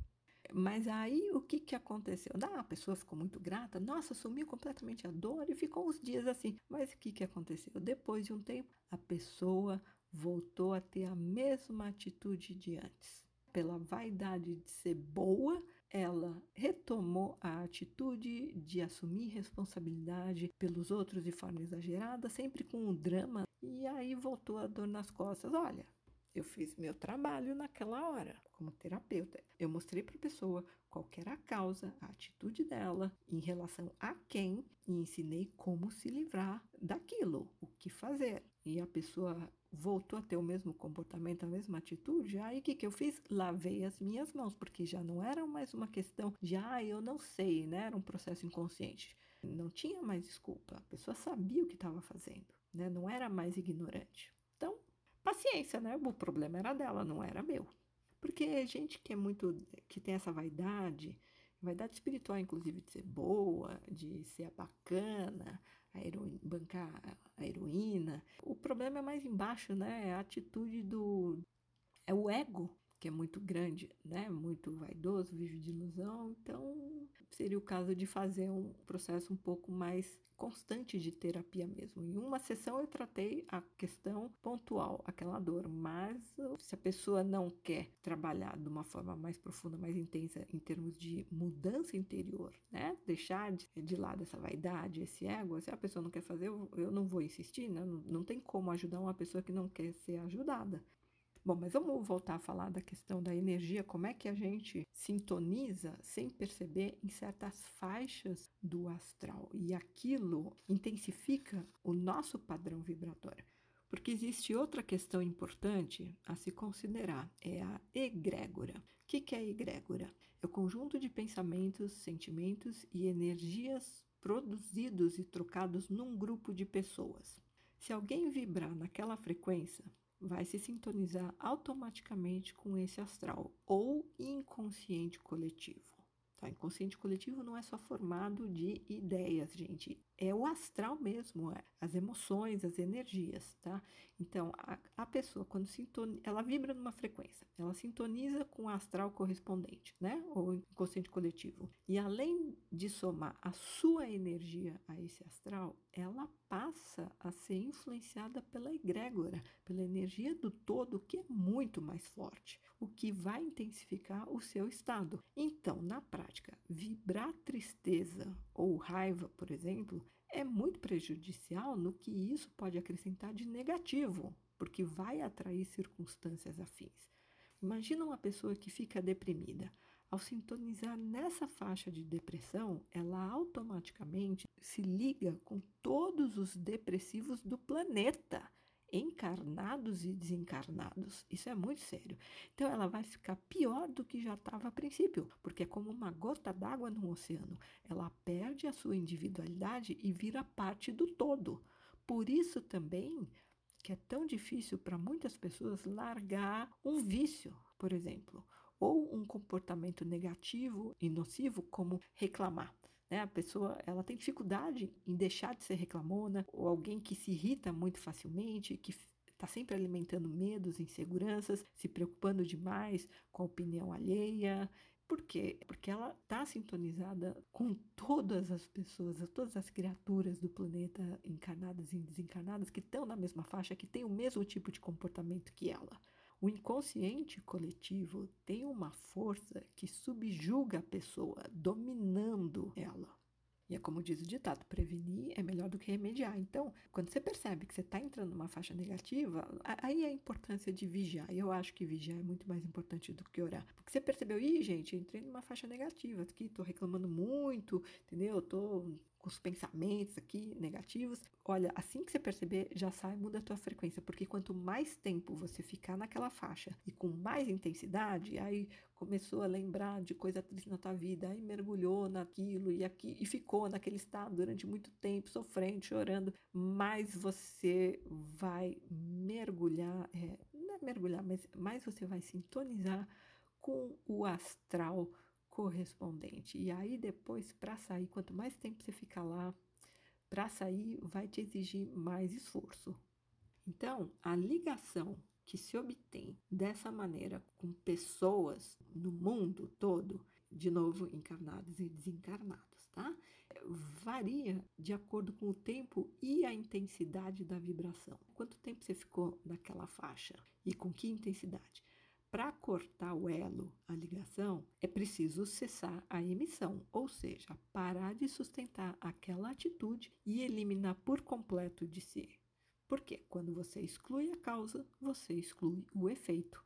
Mas aí o que, que aconteceu? Ah, a pessoa ficou muito grata, nossa, sumiu completamente a dor e ficou uns dias assim. Mas o que, que aconteceu? Depois de um tempo, a pessoa voltou a ter a mesma atitude de antes. Pela vaidade de ser boa, ela retomou a atitude de assumir responsabilidade pelos outros de forma exagerada, sempre com um drama, e aí voltou a dor nas costas. Olha, eu fiz meu trabalho naquela hora como terapeuta. Eu mostrei para a pessoa qual era a causa, a atitude dela em relação a quem e ensinei como se livrar daquilo, o que fazer. E a pessoa voltou a ter o mesmo comportamento, a mesma atitude, aí o que, que eu fiz? Lavei as minhas mãos, porque já não era mais uma questão de, ah, eu não sei, né? Era um processo inconsciente. Não tinha mais desculpa, a pessoa sabia o que estava fazendo, né? Não era mais ignorante. Então, paciência, né? O problema era dela, não era meu. Porque gente que é muito, que tem essa vaidade, vaidade espiritual, inclusive, de ser boa, de ser bacana, a heroína, bancar a heroína. O problema é mais embaixo, né? É a atitude do. É o ego, que é muito grande, né? Muito vaidoso, vive de ilusão. Então, seria o caso de fazer um processo um pouco mais constante de terapia mesmo. Em uma sessão eu tratei a questão pontual, aquela dor, mas se a pessoa não quer trabalhar de uma forma mais profunda, mais intensa em termos de mudança interior, né? Deixar de, de lado essa vaidade, esse ego, se a pessoa não quer fazer, eu, eu não vou insistir, né? Não, não tem como ajudar uma pessoa que não quer ser ajudada. Bom, mas vamos voltar a falar da questão da energia, como é que a gente sintoniza sem perceber em certas faixas do astral e aquilo intensifica o nosso padrão vibratório. Porque existe outra questão importante a se considerar, é a egrégora. O que é a egrégora? É o conjunto de pensamentos, sentimentos e energias produzidos e trocados num grupo de pessoas. Se alguém vibrar naquela frequência, vai se sintonizar automaticamente com esse astral ou inconsciente coletivo. Tá? Inconsciente coletivo não é só formado de ideias, gente. É o astral mesmo, é as emoções, as energias, tá? Então, a, a pessoa, quando sintoniza, ela vibra numa frequência, ela sintoniza com o astral correspondente, né? Ou inconsciente coletivo. E além de somar a sua energia a esse astral, ela passa a ser influenciada pela egrégora, pela energia do todo, que é muito mais forte o que vai intensificar o seu estado. Então, na prática, vibrar tristeza ou raiva, por exemplo, é muito prejudicial no que isso pode acrescentar de negativo, porque vai atrair circunstâncias afins. Imagina uma pessoa que fica deprimida. Ao sintonizar nessa faixa de depressão, ela automaticamente se liga com todos os depressivos do planeta encarnados e desencarnados. Isso é muito sério. Então ela vai ficar pior do que já estava a princípio, porque é como uma gota d'água no oceano. Ela perde a sua individualidade e vira parte do todo. Por isso também que é tão difícil para muitas pessoas largar um vício, por exemplo, ou um comportamento negativo e nocivo como reclamar. Né? A pessoa ela tem dificuldade em deixar de ser reclamona, ou alguém que se irrita muito facilmente, que está sempre alimentando medos, inseguranças, se preocupando demais com a opinião alheia. Por quê? Porque ela está sintonizada com todas as pessoas, todas as criaturas do planeta, encarnadas e desencarnadas, que estão na mesma faixa, que têm o mesmo tipo de comportamento que ela. O inconsciente coletivo tem uma força que subjuga a pessoa, dominando ela. E é como diz o ditado: prevenir é melhor do que remediar. Então, quando você percebe que você está entrando numa faixa negativa, aí é a importância de vigiar. Eu acho que vigiar é muito mais importante do que orar. Porque você percebeu, ih, gente, entrei numa faixa negativa aqui, estou reclamando muito, entendeu? Estou com os pensamentos aqui negativos. Olha, assim que você perceber, já sai, muda a tua frequência, porque quanto mais tempo você ficar naquela faixa e com mais intensidade, aí começou a lembrar de coisa triste na tua vida, aí mergulhou naquilo e aqui e ficou naquele estado durante muito tempo, sofrendo, chorando, mais você vai mergulhar, é, não é mergulhar, mas mais você vai sintonizar com o astral correspondente. E aí depois para sair, quanto mais tempo você ficar lá, para sair vai te exigir mais esforço. Então, a ligação que se obtém dessa maneira com pessoas no mundo todo, de novo encarnados e desencarnados, tá? Varia de acordo com o tempo e a intensidade da vibração. Quanto tempo você ficou naquela faixa e com que intensidade? Para cortar o elo, a ligação, é preciso cessar a emissão, ou seja, parar de sustentar aquela atitude e eliminar por completo de si. Porque quando você exclui a causa, você exclui o efeito.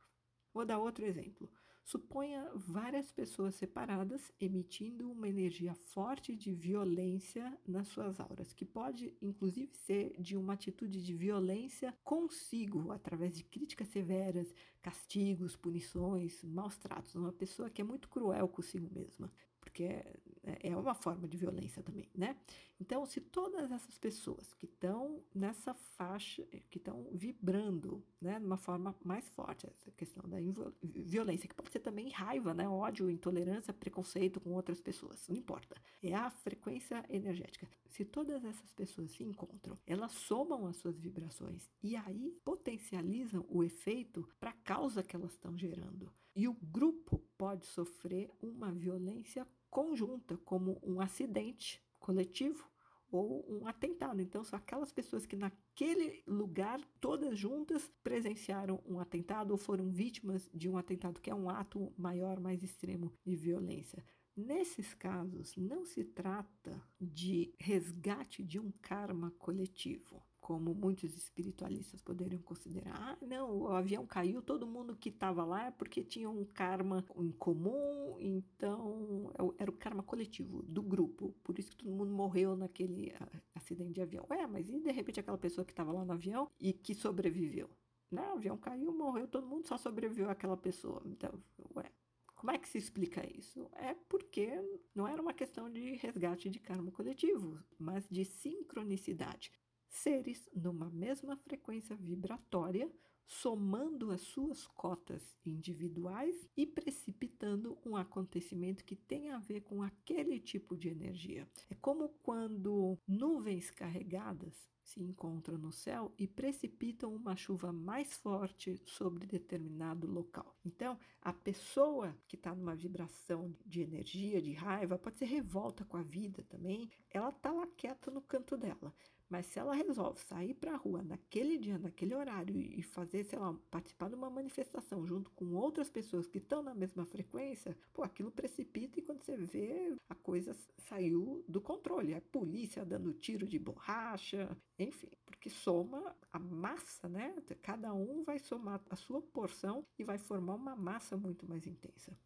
Vou dar outro exemplo. Suponha várias pessoas separadas emitindo uma energia forte de violência nas suas auras, que pode inclusive ser de uma atitude de violência consigo, através de críticas severas, castigos, punições, maus tratos. Uma pessoa que é muito cruel consigo mesma porque é, é uma forma de violência também, né? Então, se todas essas pessoas que estão nessa faixa, que estão vibrando, né, de uma forma mais forte, essa questão da violência, que pode ser também raiva, né, ódio, intolerância, preconceito com outras pessoas, não importa. É a frequência energética. Se todas essas pessoas se encontram, elas somam as suas vibrações e aí potencializam o efeito para a causa que elas estão gerando. E o grupo pode sofrer uma violência conjunta, como um acidente coletivo ou um atentado. Então, são aquelas pessoas que naquele lugar, todas juntas, presenciaram um atentado ou foram vítimas de um atentado, que é um ato maior, mais extremo de violência. Nesses casos, não se trata de resgate de um karma coletivo como muitos espiritualistas poderiam considerar. Ah, não, o avião caiu, todo mundo que estava lá é porque tinha um karma em comum, então é era o karma coletivo do grupo, por isso que todo mundo morreu naquele acidente de avião. Ué, mas e de repente aquela pessoa que estava lá no avião e que sobreviveu? Né? O avião caiu, morreu, todo mundo só sobreviveu aquela pessoa. Então, ué, como é que se explica isso? É porque não era uma questão de resgate de karma coletivo, mas de sincronicidade seres numa mesma frequência vibratória, somando as suas cotas individuais e precipitando um acontecimento que tem a ver com aquele tipo de energia. É como quando nuvens carregadas se encontram no céu e precipitam uma chuva mais forte sobre determinado local. Então, a pessoa que está numa vibração de energia, de raiva, pode ser revolta com a vida também, ela está lá quieta no canto dela. Mas se ela resolve sair para a rua naquele dia, naquele horário e fazer, sei lá, participar de uma manifestação junto com outras pessoas que estão na mesma frequência, pô, aquilo precipita e quando você vê, a coisa saiu do controle. A polícia dando tiro de borracha, enfim, porque soma a massa, né? Cada um vai somar a sua porção e vai formar uma massa muito mais intensa.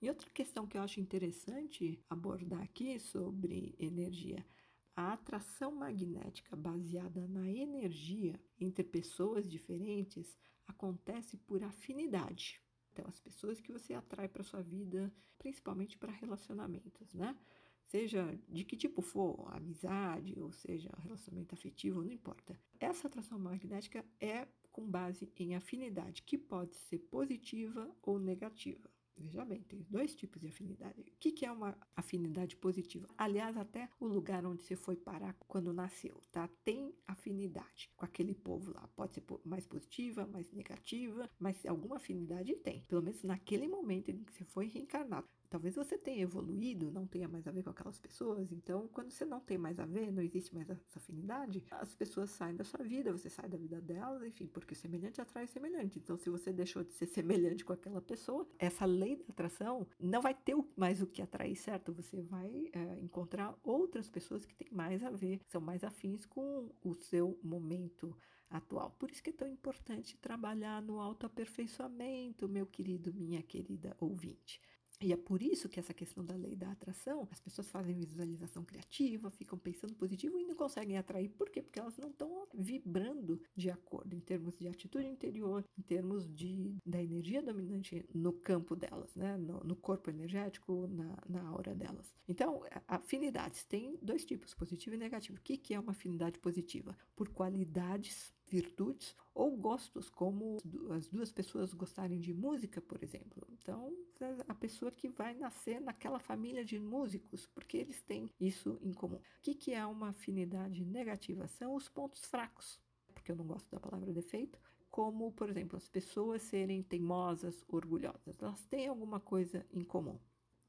E outra questão que eu acho interessante abordar aqui sobre energia a atração magnética baseada na energia entre pessoas diferentes acontece por afinidade. Então, as pessoas que você atrai para sua vida, principalmente para relacionamentos, né? Seja de que tipo for, amizade, ou seja, relacionamento afetivo, não importa. Essa atração magnética é com base em afinidade, que pode ser positiva ou negativa. Veja bem, tem dois tipos de afinidade. O que, que é uma afinidade positiva? Aliás, até o lugar onde você foi parar quando nasceu, tá? Tem afinidade com aquele povo lá. Pode ser mais positiva, mais negativa, mas alguma afinidade tem. Pelo menos naquele momento em que você foi reencarnado. Talvez você tenha evoluído, não tenha mais a ver com aquelas pessoas. Então, quando você não tem mais a ver, não existe mais essa afinidade, as pessoas saem da sua vida, você sai da vida delas, enfim, porque semelhante atrai semelhante. Então, se você deixou de ser semelhante com aquela pessoa, essa lei da atração não vai ter mais o que atrair, certo? Você vai é, encontrar outras pessoas que têm mais a ver, são mais afins com o seu momento atual. Por isso que é tão importante trabalhar no autoaperfeiçoamento, meu querido, minha querida ouvinte. E é por isso que essa questão da lei da atração, as pessoas fazem visualização criativa, ficam pensando positivo e não conseguem atrair. Por quê? Porque elas não estão vibrando de acordo em termos de atitude interior, em termos de, da energia dominante no campo delas, né? no, no corpo energético, na, na aura delas. Então, afinidades tem dois tipos, positivo e negativo. O que, que é uma afinidade positiva? Por qualidades virtudes ou gostos, como as duas pessoas gostarem de música, por exemplo. Então, a pessoa que vai nascer naquela família de músicos, porque eles têm isso em comum. O que, que é uma afinidade negativa? São os pontos fracos, porque eu não gosto da palavra defeito, como, por exemplo, as pessoas serem teimosas, orgulhosas. Elas têm alguma coisa em comum.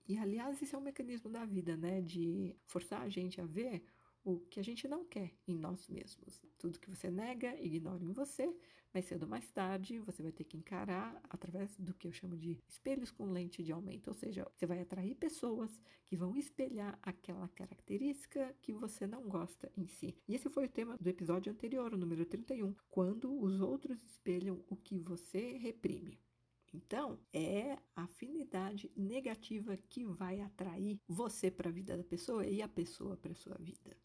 E, aliás, esse é um mecanismo da vida, né? De forçar a gente a ver o que a gente não quer em nós mesmos. Tudo que você nega, ignora em você, mais cedo ou mais tarde você vai ter que encarar através do que eu chamo de espelhos com lente de aumento, ou seja, você vai atrair pessoas que vão espelhar aquela característica que você não gosta em si. E esse foi o tema do episódio anterior, o número 31, quando os outros espelham o que você reprime. Então, é a afinidade negativa que vai atrair você para a vida da pessoa e a pessoa para a sua vida.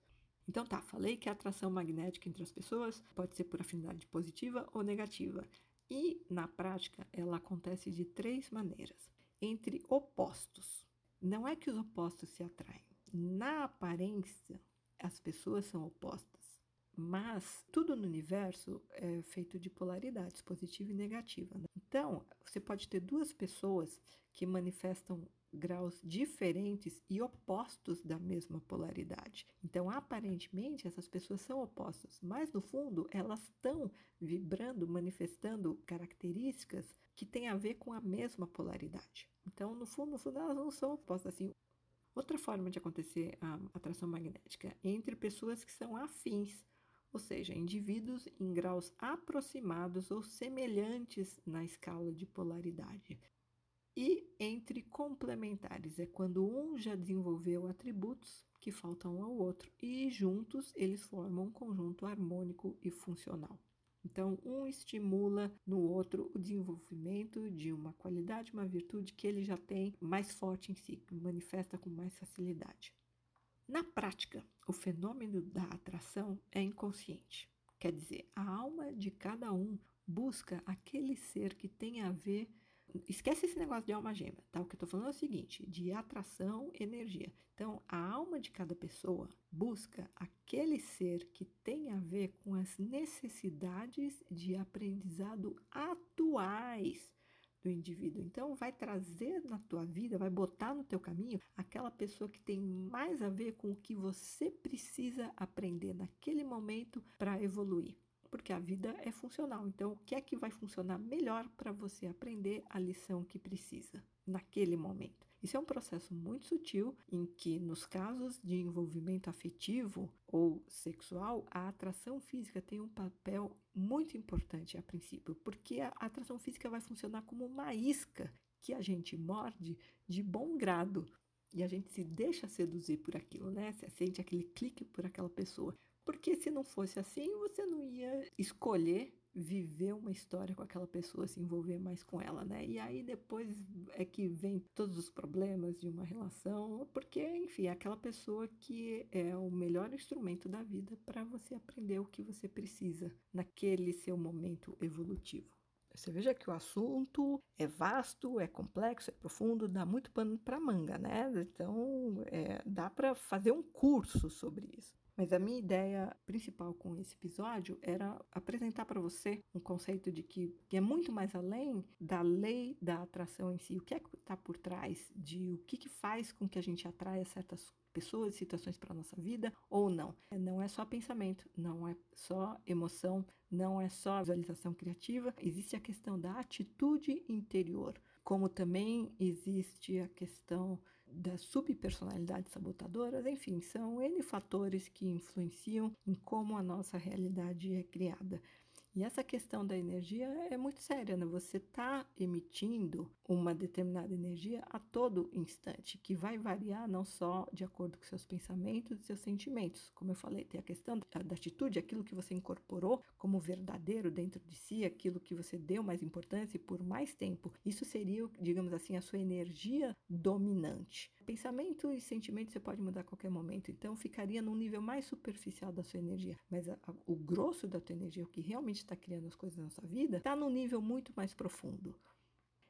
Então tá, falei que a atração magnética entre as pessoas pode ser por afinidade positiva ou negativa. E na prática ela acontece de três maneiras. Entre opostos. Não é que os opostos se atraem. Na aparência, as pessoas são opostas. Mas tudo no universo é feito de polaridades, positiva e negativa. Né? Então, você pode ter duas pessoas que manifestam graus diferentes e opostos da mesma polaridade. Então, aparentemente, essas pessoas são opostas, mas no fundo, elas estão vibrando, manifestando características que têm a ver com a mesma polaridade. Então, no fundo, no fundo elas não são opostas assim. Outra forma de acontecer a atração magnética é entre pessoas que são afins, ou seja, indivíduos em graus aproximados ou semelhantes na escala de polaridade. E entre complementares é quando um já desenvolveu atributos que faltam ao outro e juntos eles formam um conjunto harmônico e funcional. Então, um estimula no outro o desenvolvimento de uma qualidade, uma virtude que ele já tem mais forte em si, que manifesta com mais facilidade. Na prática, o fenômeno da atração é inconsciente. Quer dizer, a alma de cada um busca aquele ser que tem a ver Esquece esse negócio de alma gêmea, tá? O que eu tô falando é o seguinte, de atração, energia. Então, a alma de cada pessoa busca aquele ser que tem a ver com as necessidades de aprendizado atuais do indivíduo. Então, vai trazer na tua vida, vai botar no teu caminho aquela pessoa que tem mais a ver com o que você precisa aprender naquele momento para evoluir porque a vida é funcional. Então, o que é que vai funcionar melhor para você aprender a lição que precisa naquele momento? Isso é um processo muito sutil em que, nos casos de envolvimento afetivo ou sexual, a atração física tem um papel muito importante a princípio, porque a atração física vai funcionar como uma isca que a gente morde de bom grado e a gente se deixa seduzir por aquilo, né? Você sente aquele clique por aquela pessoa. Porque se não fosse assim, você não ia escolher viver uma história com aquela pessoa, se envolver mais com ela, né? E aí depois é que vem todos os problemas de uma relação, porque, enfim, é aquela pessoa que é o melhor instrumento da vida para você aprender o que você precisa naquele seu momento evolutivo. Você veja que o assunto é vasto, é complexo, é profundo, dá muito pano para manga, né? Então, é, dá para fazer um curso sobre isso. Mas a minha ideia principal com esse episódio era apresentar para você um conceito de que, que, é muito mais além da lei da atração em si. O que é que está por trás de o que, que faz com que a gente atraia certas pessoas situações para a nossa vida ou não. Não é só pensamento, não é só emoção, não é só visualização criativa, existe a questão da atitude interior, como também existe a questão das subpersonalidades sabotadoras, enfim, são N fatores que influenciam em como a nossa realidade é criada. E essa questão da energia é muito séria, né? Você está emitindo uma determinada energia a todo instante, que vai variar não só de acordo com seus pensamentos e seus sentimentos. Como eu falei, tem a questão da atitude, aquilo que você incorporou como verdadeiro dentro de si, aquilo que você deu mais importância e por mais tempo. Isso seria, digamos assim, a sua energia dominante. Pensamento e sentimento você pode mudar a qualquer momento, então ficaria num nível mais superficial da sua energia. Mas a, a, o grosso da tua energia, o que realmente está criando as coisas na sua vida, está num nível muito mais profundo.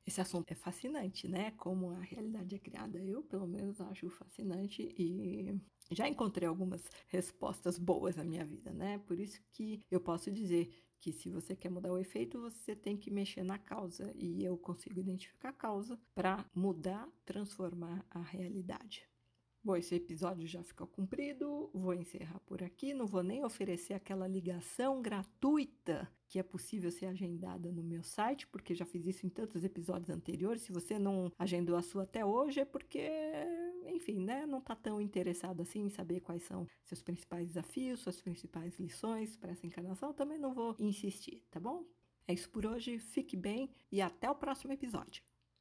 Esse assunto é fascinante, né? Como a realidade é criada. Eu, pelo menos, acho fascinante e já encontrei algumas respostas boas na minha vida, né? Por isso que eu posso dizer que se você quer mudar o efeito, você tem que mexer na causa e eu consigo identificar a causa para mudar, transformar a realidade. Bom, esse episódio já ficou cumprido, vou encerrar por aqui. Não vou nem oferecer aquela ligação gratuita que é possível ser agendada no meu site, porque já fiz isso em tantos episódios anteriores. Se você não agendou a sua até hoje, é porque, enfim, né, não está tão interessado assim em saber quais são seus principais desafios, suas principais lições para essa encarnação. Também não vou insistir, tá bom? É isso por hoje, fique bem e até o próximo episódio.